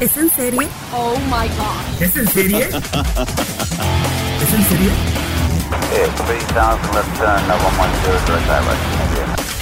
¿Es en serie? Oh my god. ¿Es en serie? ¿Es en serie? Yeah, 3000 left turn, 110 direct direct.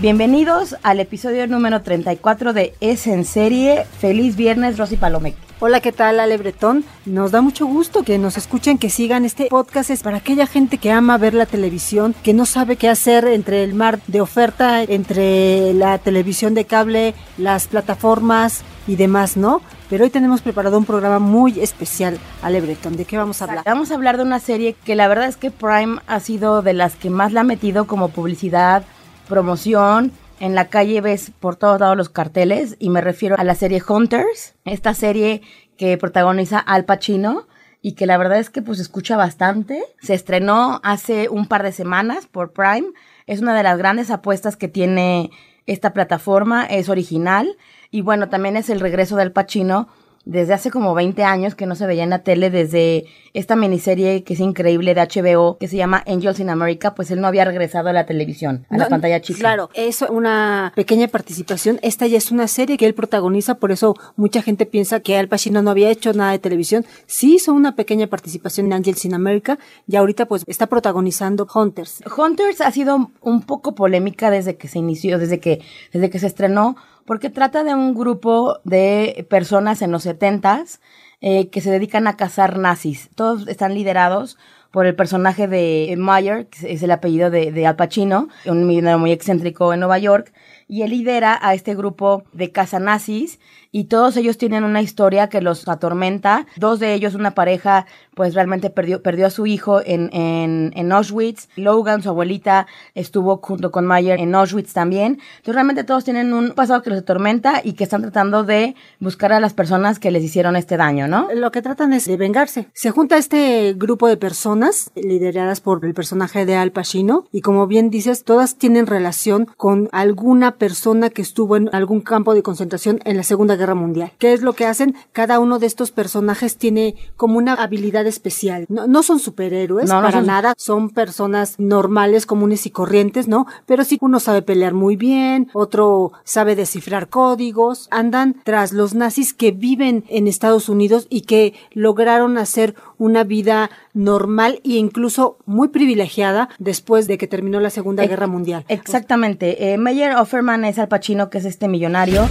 Bienvenidos al episodio número 34 de Es en serie. Feliz viernes, Rosy Palomec. Hola, ¿qué tal, Ale Bretón? Nos da mucho gusto que nos escuchen, que sigan este podcast. Es para aquella gente que ama ver la televisión, que no sabe qué hacer entre el mar de oferta, entre la televisión de cable, las plataformas y demás, ¿no? Pero hoy tenemos preparado un programa muy especial, Ale Bretón. ¿De qué vamos a hablar? Vamos a hablar de una serie que la verdad es que Prime ha sido de las que más la ha metido como publicidad, promoción. En la calle ves por todos lados los carteles y me refiero a la serie Hunters, esta serie que protagoniza Al Pacino y que la verdad es que pues escucha bastante. Se estrenó hace un par de semanas por Prime. Es una de las grandes apuestas que tiene esta plataforma, es original. Y bueno, también es el regreso del Pacino desde hace como 20 años que no se veía en la tele, desde esta miniserie que es increíble de HBO, que se llama Angels in America, pues él no había regresado a la televisión, a la pantalla chica. Claro, es una pequeña participación. Esta ya es una serie que él protagoniza, por eso mucha gente piensa que Al Pacino no había hecho nada de televisión. Sí hizo una pequeña participación en Angels in America y ahorita pues está protagonizando Hunters. Hunters ha sido un poco polémica desde que se inició, desde que, desde que se estrenó, porque trata de un grupo de personas en los setentas eh, que se dedican a cazar nazis. Todos están liderados por el personaje de Meyer, que es el apellido de, de Al Pacino, un millonario muy excéntrico en Nueva York, y él lidera a este grupo de nazis y todos ellos tienen una historia que los atormenta. Dos de ellos, una pareja, pues realmente perdió, perdió a su hijo en, en, en Auschwitz. Logan, su abuelita, estuvo junto con Mayer en Auschwitz también. Entonces realmente todos tienen un pasado que los atormenta y que están tratando de buscar a las personas que les hicieron este daño, ¿no? Lo que tratan es de vengarse. Se junta este grupo de personas lideradas por el personaje de Al Pacino y como bien dices, todas tienen relación con alguna persona que estuvo en algún campo de concentración en la Segunda Guerra Mundial. ¿Qué es lo que hacen? Cada uno de estos personajes tiene como una habilidad especial. No, no son superhéroes No, no para son- nada, son personas normales, comunes y corrientes, ¿no? Pero sí uno sabe pelear muy bien, otro sabe descifrar códigos, andan tras los nazis que viven en Estados Unidos y que lograron hacer una vida normal e incluso muy privilegiada después de que terminó la Segunda Guerra Mundial. Exactamente. Eh, Meyer Offerman es Al Pacino, que es este millonario.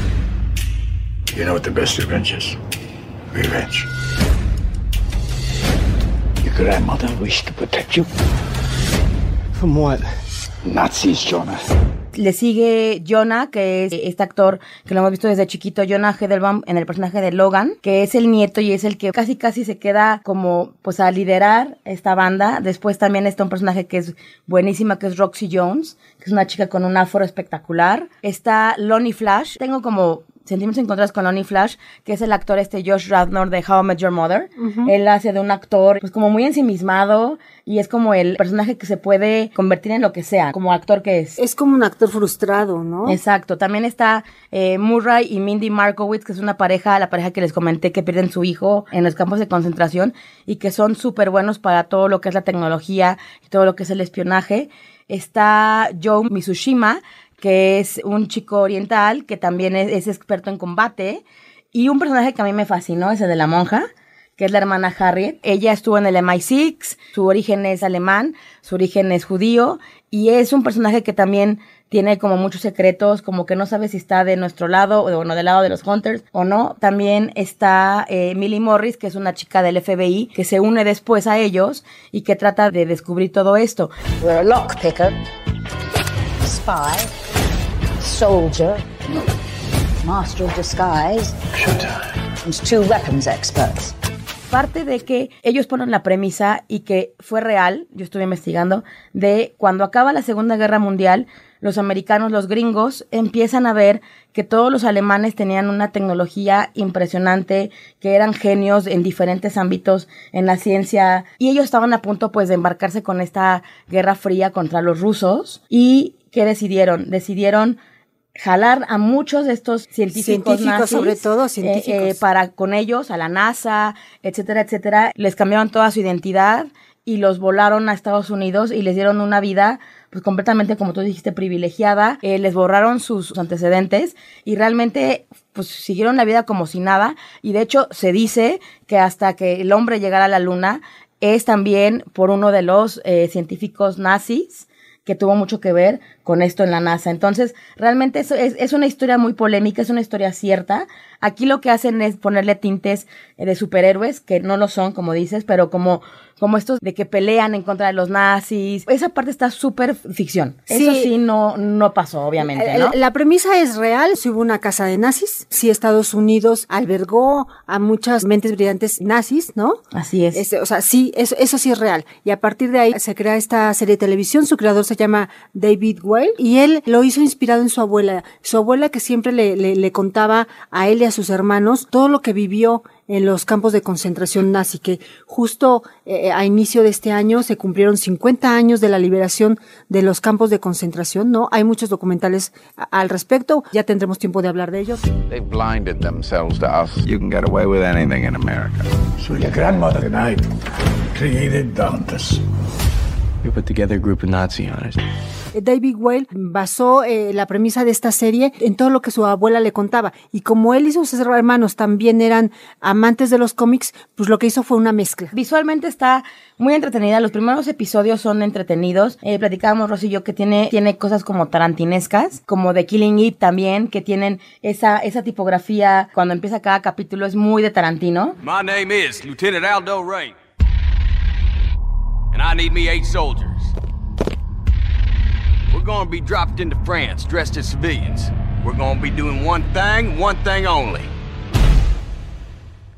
You know what the best revenge is? Revenge. Your grandmother wished to protect you. From what? Nazis, Jonah. Le sigue Jonah, que es este actor que lo hemos visto desde chiquito, Jonah Hedelbaum, en el personaje de Logan, que es el nieto y es el que casi casi se queda como pues a liderar esta banda. Después también está un personaje que es buenísima, que es Roxy Jones, que es una chica con un afro espectacular. Está Lonnie Flash. Tengo como sentimientos encontrados con Lonnie Flash, que es el actor este Josh Radnor de How I Met Your Mother. Él hace de un actor pues como muy ensimismado y es como el personaje que se puede convertir en lo que sea, como actor que es. Es como un actor frustrado, ¿no? Exacto, también está eh, Murray y Mindy Markowitz, que es una pareja, la pareja que les comenté que pierden su hijo en los campos de concentración y que son súper buenos para todo lo que es la tecnología y todo lo que es el espionaje. Está Joe Mitsushima, que es un chico oriental que también es, es experto en combate y un personaje que a mí me fascinó, ese de la monja que es la hermana Harriet. Ella estuvo en el MI6, su origen es alemán, su origen es judío, y es un personaje que también tiene como muchos secretos, como que no sabe si está de nuestro lado o bueno, del lado de los Hunters o no. También está eh, Millie Morris, que es una chica del FBI, que se une después a ellos y que trata de descubrir todo esto. We're a lockpicker, spy, soldier, master of disguise, and two weapons experts. Parte de que ellos ponen la premisa y que fue real, yo estuve investigando, de cuando acaba la Segunda Guerra Mundial, los americanos, los gringos, empiezan a ver que todos los alemanes tenían una tecnología impresionante, que eran genios en diferentes ámbitos en la ciencia, y ellos estaban a punto pues de embarcarse con esta guerra fría contra los rusos. ¿Y qué decidieron? Decidieron jalar a muchos de estos científicos, Científicos, nazis, sobre todo, eh, científicos. eh, para con ellos a la NASA, etcétera, etcétera, les cambiaron toda su identidad y los volaron a Estados Unidos y les dieron una vida pues completamente como tú dijiste privilegiada, Eh, les borraron sus, sus antecedentes y realmente pues siguieron la vida como si nada. Y de hecho se dice que hasta que el hombre llegara a la luna es también por uno de los eh, científicos nazis que tuvo mucho que ver con esto en la NASA. Entonces, realmente es, es una historia muy polémica, es una historia cierta. Aquí lo que hacen es ponerle tintes eh, de superhéroes, que no lo son, como dices, pero como, como estos de que pelean en contra de los nazis. Esa parte está súper ficción. Eso Sí. sí no, no pasó, obviamente, ¿no? Eh, La premisa es real, si hubo una casa de nazis, si Estados Unidos albergó a muchas mentes brillantes nazis, ¿no? Así es. Este, o sea, sí, eso, eso sí es real. Y a partir de ahí se crea esta serie de televisión. Su creador se llama David Weil y él lo hizo inspirado en su abuela. Su abuela que siempre le, le, le contaba a él y a sus hermanos todo lo que vivió en los campos de concentración nazi, que justo eh, a inicio de este año se cumplieron 50 años de la liberación de los campos de concentración, ¿no? Hay muchos documentales al respecto, ya tendremos tiempo de hablar de ellos. They've blinded themselves to us. You can get away with anything in America. So your grandmother and I created the Hunters. We put together a group of Nazi hunters. Eh, David Weil basó eh, la premisa de esta serie en todo lo que su abuela le contaba. Y como él y sus hermanos también eran amantes de los cómics, pues lo que hizo fue una mezcla. Visualmente está muy entretenida. Los primeros episodios son entretenidos. Eh, platicábamos Rosy y yo que tiene, tiene cosas como tarantinescas, como de Killing Eve también, que tienen esa, esa tipografía. Cuando empieza cada capítulo es muy de Tarantino. My name is Lieutenant Aldo Ray. And I need me eight soldiers. Gonna be dropped into France dressed as civilians. We're gonna be doing one thing, one thing only.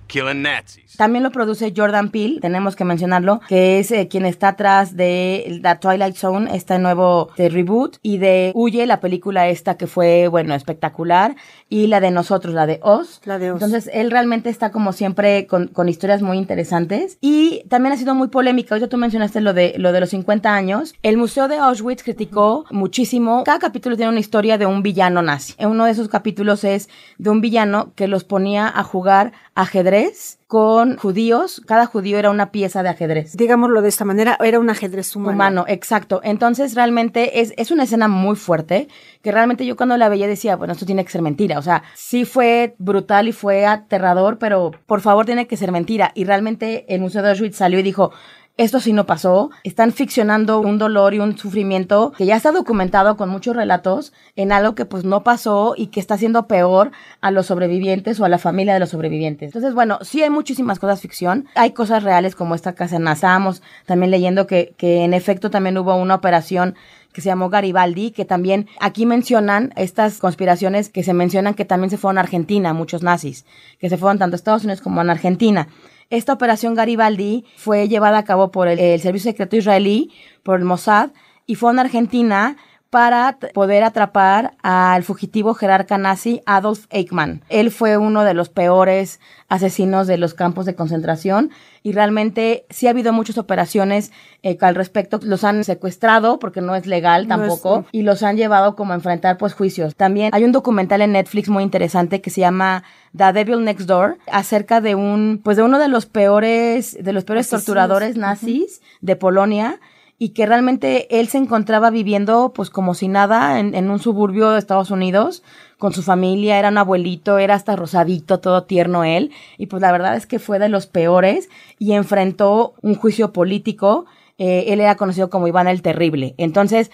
Killing Nazis. También lo produce Jordan Peele, tenemos que mencionarlo, que es eh, quien está atrás de The Twilight Zone, este nuevo de reboot, y de Huye, la película esta que fue, bueno, espectacular, y la de nosotros, la de Oz. La de Oz. Entonces, él realmente está como siempre con, con historias muy interesantes. Y también ha sido muy polémica. Ahorita tú mencionaste lo de, lo de los 50 años. El Museo de Auschwitz criticó muchísimo. Cada capítulo tiene una historia de un villano nazi. En uno de esos capítulos es de un villano que los ponía a jugar ajedrez con judíos. Cada judío era una pieza de ajedrez. Digámoslo de esta manera, era un ajedrez humano. Humano, exacto. Entonces, realmente es, es una escena muy fuerte que realmente yo cuando la veía decía, bueno, esto tiene que ser mentira. O sea, sí fue brutal y fue aterrador, pero por favor tiene que ser mentira. Y realmente el Museo de Auschwitz salió y dijo, esto sí no pasó. Están ficcionando un dolor y un sufrimiento que ya está documentado con muchos relatos en algo que pues no pasó y que está haciendo peor a los sobrevivientes o a la familia de los sobrevivientes. Entonces, bueno, sí hay muchísimas cosas ficción. Hay cosas reales como esta casa en Estábamos también leyendo que, que en efecto también hubo una operación que se llamó Garibaldi, que también aquí mencionan estas conspiraciones que se mencionan que también se fueron a Argentina, muchos nazis, que se fueron tanto a Estados Unidos como a Argentina. Esta operación Garibaldi fue llevada a cabo por el, Servicio Secreto Israelí, por el Mossad, y fue en Argentina para poder atrapar al fugitivo jerarca nazi Adolf Eichmann. Él fue uno de los peores asesinos de los campos de concentración y realmente sí ha habido muchas operaciones eh, al respecto. Los han secuestrado porque no es legal No es- tampoco y los han llevado como a enfrentar pues juicios. También hay un documental en Netflix muy interesante que se llama The Devil Next Door acerca de un pues de uno de los peores de los peores Asesinos. torturadores nazis de Polonia y que realmente él se encontraba viviendo pues como si nada en, en un suburbio de Estados Unidos con su familia, era un abuelito, era hasta rosadito, todo tierno él, y pues la verdad es que fue de los peores y enfrentó un juicio político, eh, él era conocido como Iván el Terrible, entonces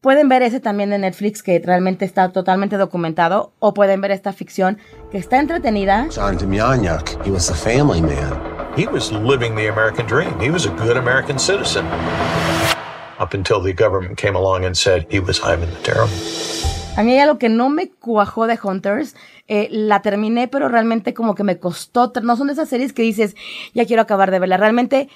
pueden ver ese también de Netflix que realmente está totalmente documentado, o pueden ver esta ficción que está entretenida, John Demjanjuk, he was a family man. He was living the American dream. He was a good American citizen. Up until the government came along and said he was Ivan the Terrible. A mí hay algo que no me cuajó de Hunters. Eh, la terminé, pero realmente como que me costó. No son de esas series que dices, ya quiero acabar de verla. Realmente,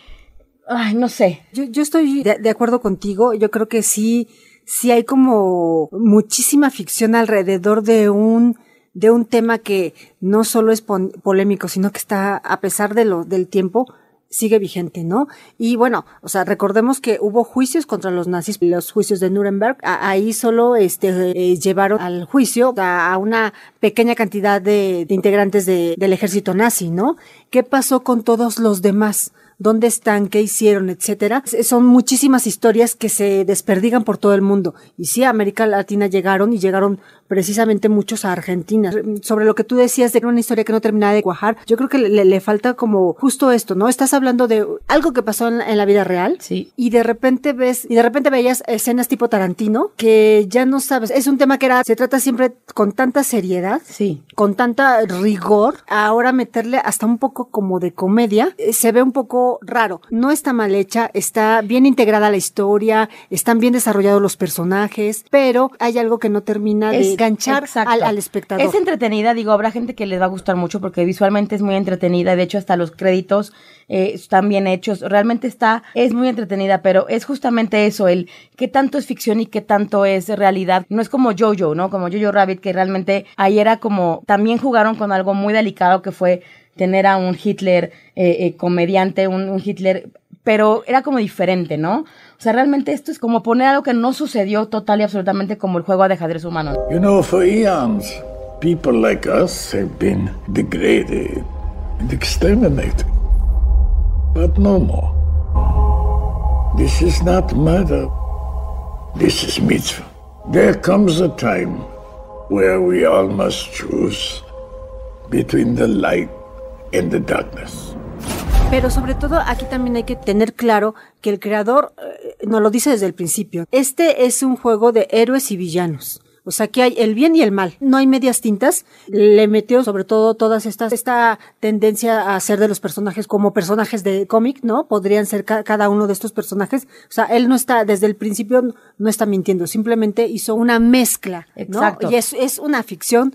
ay, no sé. Yo, yo estoy de, de acuerdo contigo. Yo creo que sí, sí hay como muchísima ficción alrededor de un de un tema que no solo es polémico, sino que está, a pesar de lo, del tiempo, sigue vigente, ¿no? Y bueno, o sea, recordemos que hubo juicios contra los nazis, los juicios de Nuremberg, ahí solo este eh, llevaron al juicio a, una pequeña cantidad de, integrantes de, del ejército nazi, ¿no? ¿Qué pasó con todos los demás? Dónde están, qué hicieron, etcétera. Son muchísimas historias que se desperdigan por todo el mundo. Y sí, a América Latina llegaron y llegaron precisamente muchos a Argentina. Sobre lo que tú decías de una historia que no terminaba de cuajar, yo creo que le, le falta como justo esto, ¿no? Estás hablando de algo que pasó en, en, la vida real. Sí. Y de repente ves, y de repente veías escenas tipo Tarantino que ya no sabes. Es un tema que era, se trata siempre con tanta seriedad. Sí. Con tanta rigor. Ahora meterle hasta un poco como de comedia. Eh, se ve un poco raro. No está mal hecha, está bien integrada la historia, están bien desarrollados los personajes, pero hay algo que no termina de enganchar al, al, espectador. Es entretenida, digo, habrá gente que les va a gustar mucho porque visualmente es muy entretenida, de hecho hasta los créditos eh, están bien hechos, realmente está, es muy entretenida, pero es justamente eso, el qué tanto es ficción y qué tanto es realidad. No es como Jojo, ¿no? Como Jojo Rabbit, que realmente ahí era como, también jugaron con algo muy delicado que fue tener a un Hitler eh, eh, comediante, un, Hitler, pero era como diferente, ¿no? O sea, realmente esto es como poner algo que no sucedió total y absolutamente como el juego de ajedrez humano. You know, for eons, people like us have been degraded and exterminated. But no more. This is not murder. This is mitzvah. There comes a time where we all must choose between the light in the darkness. Pero sobre todo aquí también hay que tener claro que el creador eh, nos lo dice desde el principio. Este es un juego de héroes y villanos. O sea, que hay el bien y el mal. No hay medias tintas. Le metió sobre todo todas estas, esta tendencia a hacer de los personajes como personajes de cómic, ¿no? Podrían ser ca cada uno de estos personajes. O sea, él no está, desde el principio no está mintiendo. Simplemente hizo una mezcla, ¿no? Exacto. Y es, es una ficción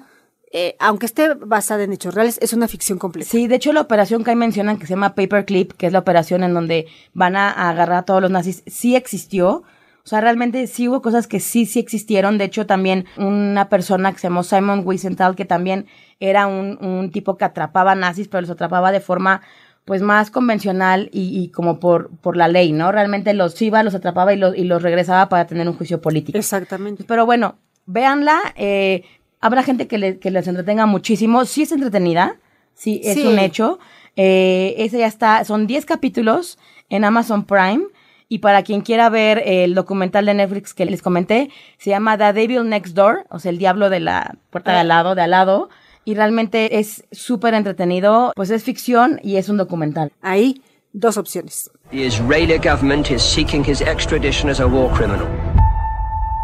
eh, aunque esté basada en hechos reales, es una ficción completa. Sí, de hecho la operación que ahí mencionan que se llama Paperclip, que es la operación en donde van a, a, agarrar a todos los nazis, sí existió. O sea, realmente sí hubo cosas que sí, sí existieron. De hecho, también una persona que se llamó Simon Wiesenthal, que también era un, un tipo que atrapaba nazis, pero los atrapaba de forma pues más convencional y, y, como por, por la ley, ¿no? Realmente los iba, los atrapaba y los, y los regresaba para tener un juicio político. Exactamente. Pero bueno, véanla, eh, Habrá gente que, le, que les entretenga muchísimo. Sí es entretenida, sí, es Sí. un hecho. Eh, ese ya está, son 10 capítulos en Amazon Prime. Y para quien quiera ver el documental de Netflix que les comenté, se llama The Devil Next Door, o sea, el diablo de la puerta de al lado, de al lado. Y realmente es súper entretenido, pues es ficción y es un documental. Ahí, dos opciones. The Israeli government is seeking his extradition as a war criminal.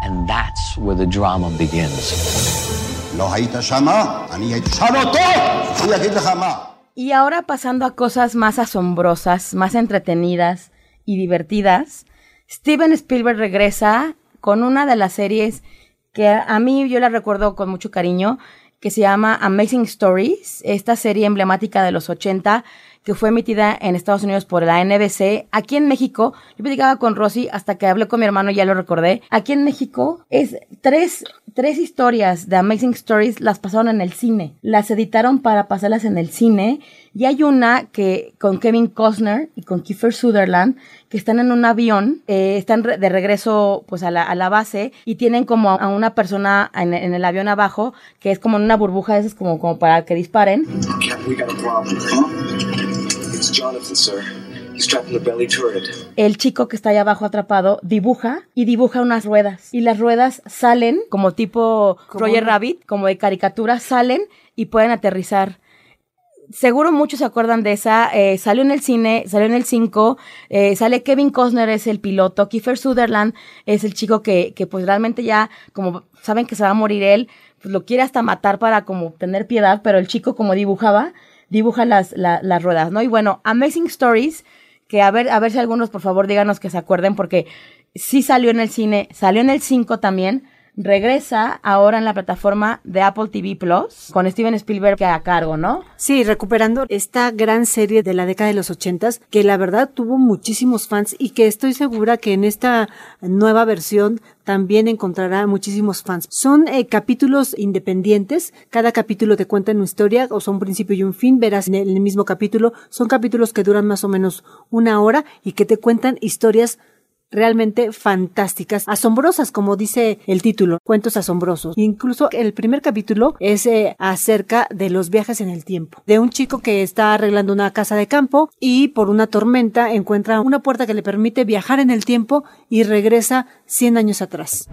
And that's where the drama begins. Y ahora pasando a cosas más asombrosas, más entretenidas y divertidas, Steven Spielberg regresa con una de las series que a mí yo la recuerdo con mucho cariño, que se llama Amazing Stories, esta serie emblemática de los 80 que fue emitida en Estados Unidos por la NBC. Aquí en México, yo platicaba con Rosy hasta que hablé con mi hermano ya lo recordé. Aquí en México es tres, tres historias de Amazing Stories las pasaron en el cine. Las editaron para pasarlas en el cine. Y hay una que con Kevin Costner y con Kiefer Sutherland que están en un avión, eh, están de regreso pues a la, a la, base y tienen como a una persona en, el avión abajo que es como en una burbuja, es como, como para que disparen. Jonathan, sir. He's trapped in the belly turret. El chico que está ahí abajo atrapado dibuja y dibuja unas ruedas. Y las ruedas salen como tipo Roger Rabbit, como de caricatura, salen y pueden aterrizar. Seguro muchos se acuerdan de esa. Eh, salió en el cine, salió en el 5. Eh, sale Kevin Costner, es el piloto. Kiefer Sutherland es el chico que, que pues realmente ya, como saben que se va a morir él, pues lo quiere hasta matar para como tener piedad, pero el chico como dibujaba, dibuja las, la, las ruedas, ¿no? Y bueno, Amazing Stories, que a ver, a ver si algunos por favor díganos que se acuerden, porque sí salió en el cine, salió en el 5 también, regresa ahora en la plataforma de Apple TV Plus con Steven Spielberg a cargo, ¿no? Sí, recuperando esta gran serie de la década de los ochentas que la verdad tuvo muchísimos fans y que estoy segura que en esta nueva versión también encontrará muchísimos fans. Son eh, capítulos independientes, cada capítulo te cuenta una historia, o son un principio y un fin, verás en el mismo capítulo, son capítulos que duran más o menos una hora y que te cuentan historias realmente fantásticas, asombrosas, como dice el título, cuentos asombrosos. Incluso el primer capítulo es eh, acerca de los viajes en el tiempo, de un chico que está arreglando una casa de campo y por una tormenta encuentra una puerta que le permite viajar en el tiempo y regresa 100 años atrás.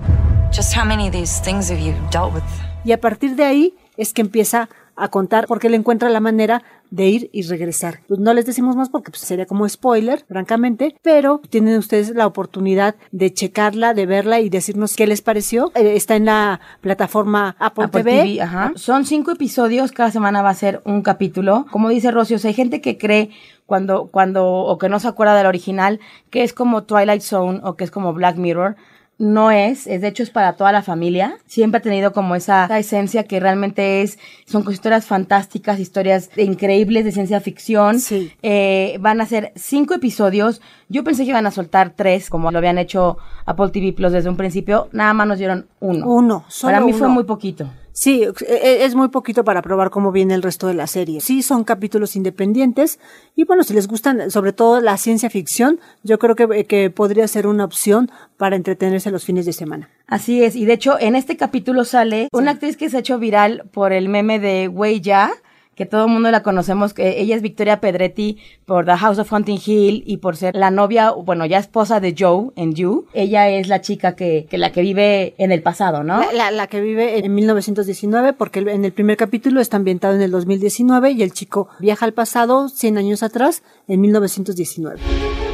Just how many of these things have you dealt with? Y a partir de ahí es que empieza a contar porque él encuentra la manera de ir y regresar. Pues no les decimos más porque pues, sería como spoiler, francamente, pero tienen ustedes la oportunidad de checarla, de verla y decirnos qué les pareció. Eh, está en la plataforma Apple, Apple TV. TV, ajá. Son cinco episodios, cada semana va a ser un capítulo. Como dice Rocío, o sea, hay gente que cree cuando, cuando, o que no se acuerda del original, que es como Twilight Zone o que es como Black Mirror no es, es de hecho es para toda la familia. Siempre ha tenido como esa, esa esencia que realmente es, son historias fantásticas, historias increíbles de ciencia ficción. Sí. Eh, van a ser cinco episodios. Yo pensé que iban a soltar tres, como lo habían hecho Apple TV Plus desde un principio. Nada más nos dieron uno. Uno, solo Para mí fue muy poquito. Sí, e- es muy poquito para probar cómo viene el resto de la serie. Sí, son capítulos independientes y bueno, si les gustan sobre todo la ciencia ficción, yo creo que, que podría ser una opción para entretenerse los fines de semana. Así es, y de hecho en este capítulo sale una actriz que se ha hecho viral por el meme de Wey Ya, que todo el mundo la conocemos, que ella es Victoria Pedretti por The House of Hunting Hill y por ser la novia, bueno, ya esposa de Joe en You. Ella es la chica que, que la que vive en el pasado, ¿no? La, la- la que vive en 1919, porque en el primer capítulo está ambientado en el 2019 y el chico viaja al pasado 100 años atrás, en 1919.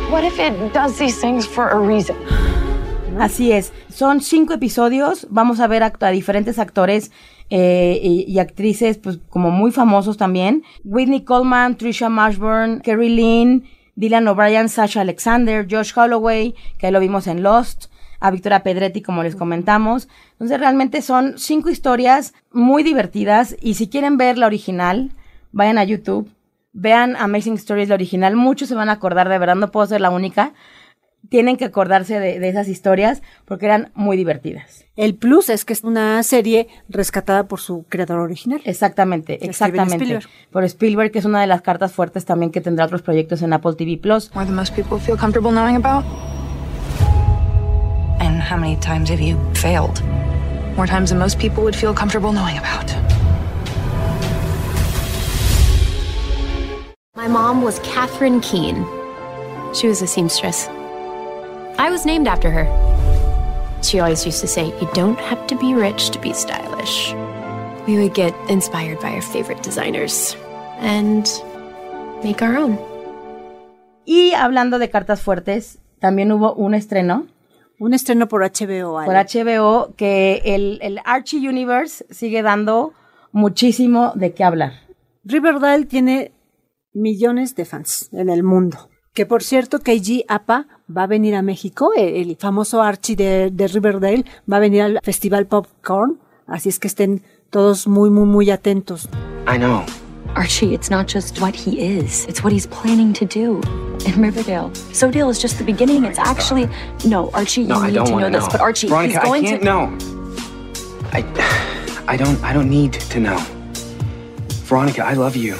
What if it does these things for a reason? Así es, son cinco episodios, vamos a ver a diferentes actores eh, y, actrices pues como muy famosos también. Whitney Coleman, Trisha Marshburn, Kerry Lynn, Dylan O'Brien, Sasha Alexander, Josh Holloway, que ahí lo vimos en Lost, a Victoria Pedretti como les comentamos. Entonces realmente son cinco historias muy divertidas y si quieren ver la original, vayan a YouTube, vean Amazing Stories la original, muchos se van a acordar, de verdad no puedo ser la única tienen que acordarse de, de esas historias porque eran muy divertidas. El plus es que es una serie rescatada por su creador original. Exactamente, exactamente. Spielberg. Por Spielberg, que es una de las cartas fuertes también que tendrá otros proyectos en Apple TV Plus. More than most people feel comfortable knowing about? And how many times have you failed? More times than most people would feel comfortable knowing about. My mom was Catherine Keene. She was a seamstress. I was named after her. She always used to say, You don't have to be rich to be stylish. We would get inspired by our favorite designers and make our own. Y hablando de cartas fuertes, también hubo un estreno Un estreno por HBO. Ale. por HBO que el, el Archie Universe sigue dando muchísimo de qué hablar. Riverdale tiene millones de fans en el mundo. Que por cierto, KG Apa va a venir a México, el, el famoso Archie de, de Riverdale va a venir al Festival Popcorn, así es que estén todos muy, muy, muy atentos. I know. Archie, it's not just what he is, it's what he's planning to do in Riverdale. Sodale is just the beginning. It's actually. No, Archie, you No, I need don't to know this. know. But Archie, Veronica, he's going I can't to. know. I, I don't, I don't need to know. Veronica, I love you.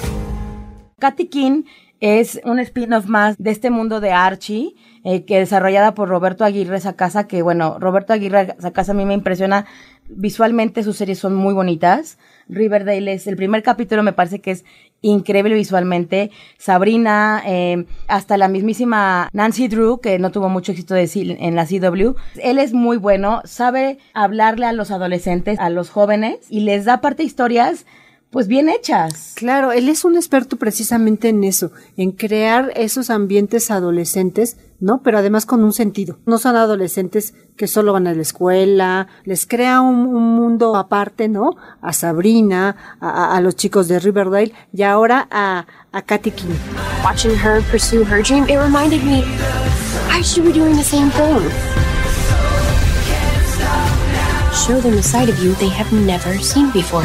Katy King es un spin-off más de este mundo de Archie, eh, que desarrollada por Roberto Aguirre Sacasa, que bueno, Roberto Aguirre Sacasa a mí me impresiona visualmente, sus series son muy bonitas. Riverdale es, el primer capítulo me parece que es increíble visualmente. Sabrina, eh, hasta la mismísima Nancy Drew, que no tuvo mucho éxito en la CW. Él es muy bueno, sabe hablarle a los adolescentes, a los jóvenes, y les da parte historias pues bien hechas. Claro, él es un experto precisamente en eso, en crear esos ambientes adolescentes, ¿no? Pero además con un sentido. No son adolescentes que solo van a la escuela, les crea un, un mundo aparte, ¿no? A Sabrina, a, a- a los chicos de Riverdale y ahora a, a Katy King. Watching her pursue her dream, it reminded me I should be doing the same thing. show them a side of you they have never seen before.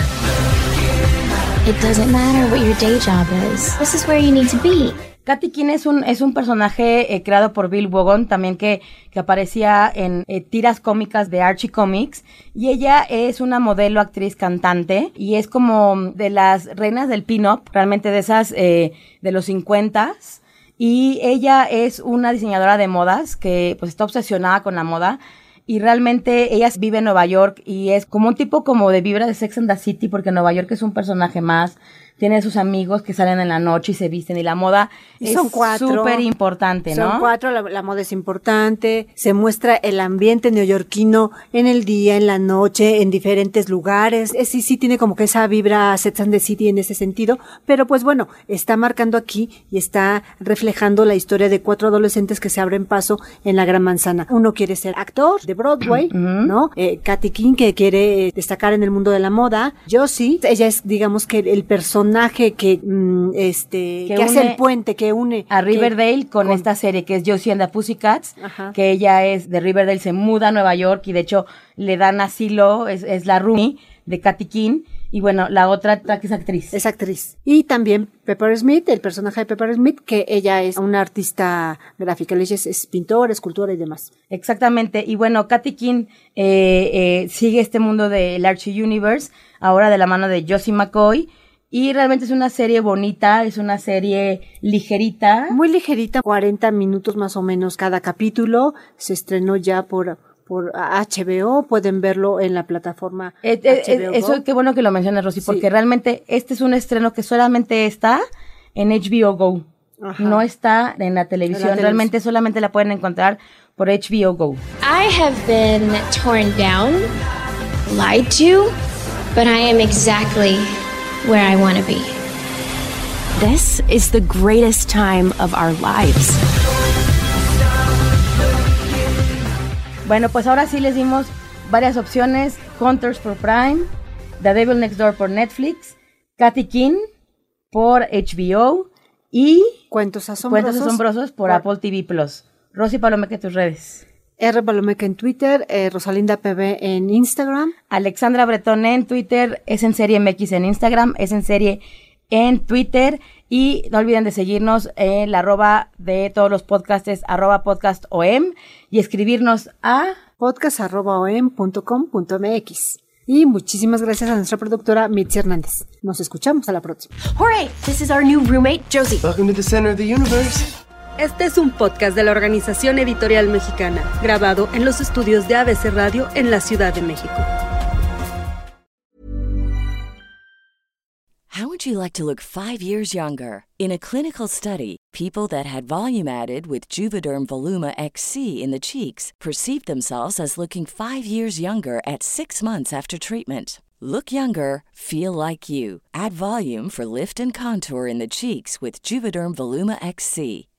It doesn't matter what your day job is. This is where you need to be. Katy Keene es un, es un personaje eh, creado por Bill Wogon, también que, que aparecía en eh, tiras cómicas de Archie Comics. Y ella es una modelo, actriz, cantante. Y es como de las reinas del pin-up, realmente de esas eh, de los 50 Y ella es una diseñadora de modas que pues está obsesionada con la moda y realmente ella vive en Nueva York y es como un tipo como de vibra de Sex and the City porque Nueva York es un personaje más tiene sus amigos que salen en la noche y se visten y la moda Y es son cuatro. súper importante, ¿no? Son cuatro, la, la moda es importante, se muestra el ambiente neoyorquino en el día, en la noche, en diferentes lugares. Es, sí, sí tiene como que esa vibra Sex and the City en ese sentido, pero pues bueno, está marcando aquí y está reflejando la historia de cuatro adolescentes que se abren paso en la Gran Manzana. Uno quiere ser actor de Broadway, ¿no? Eh, Katy King que quiere eh, destacar en el mundo de la moda. Josie, ella es digamos que el personaje que, mm, este, que, hace une el puente, que une a que- Riverdale con, esta serie que es Josie and the Pussycats, Ajá. que ella es de Riverdale, se muda a Nueva York y de hecho le dan asilo, es, es la roomie de Katy Keene y bueno, la otra que es actriz. Es actriz. Y también Pepper Smith, el personaje de Pepper Smith, que ella es una artista gráfica, ella es, es pintora, escultora y demás. Exactamente. Y bueno, Katy Keene eh, eh, sigue este mundo del Archie Universe, ahora de la mano de Josie McCoy. Y realmente es una serie bonita, es una serie ligerita. Muy ligerita, 40 minutos más o menos cada capítulo. Se estrenó ya por, por HBO, pueden verlo en la plataforma Eh, eh, eh, HBO eso qué bueno que lo mencionas, Rosy, porque realmente este es un estreno que solamente está en HBO Go. Ajá. No está en la televisión, televisión. realmente solamente la pueden encontrar por HBO Go. I have been torn down, lied to, but I am exactly where I want to be. This is the greatest time of our lives. Bueno, pues ahora sí les dimos varias opciones. Hunters por Prime, The Devil Next Door por Netflix, Katy King por HBO y Cuentos Asombrosos. Cuentos Asombrosos por por- Apple TV Plus. Rosy Palomeque, tus redes. R. Palomeca en Twitter, eh, Rosalinda PB en Instagram. Alexandra Bretón en Twitter, es en serie MX en Instagram, es en serie en Twitter y no olviden de seguirnos en la arroba de todos los podcasts, arroba podcast OM y escribirnos a podcast.om.com.mx. Y muchísimas gracias a nuestra productora Mitzi Hernández. Nos escuchamos a la próxima. Hooray! This is our new roommate, Josie. Welcome to the center of the universe. Este es un podcast de la Organización Editorial Mexicana, grabado en los estudios de ABC Radio en la Ciudad de México. How would you like to look five years younger? In a clinical study, people that had volume added with Juvederm Voluma XC in the cheeks perceived themselves as looking five years younger at six months after treatment. Look younger, feel like you. Add volume for lift and contour in the cheeks with Juvederm Voluma XC.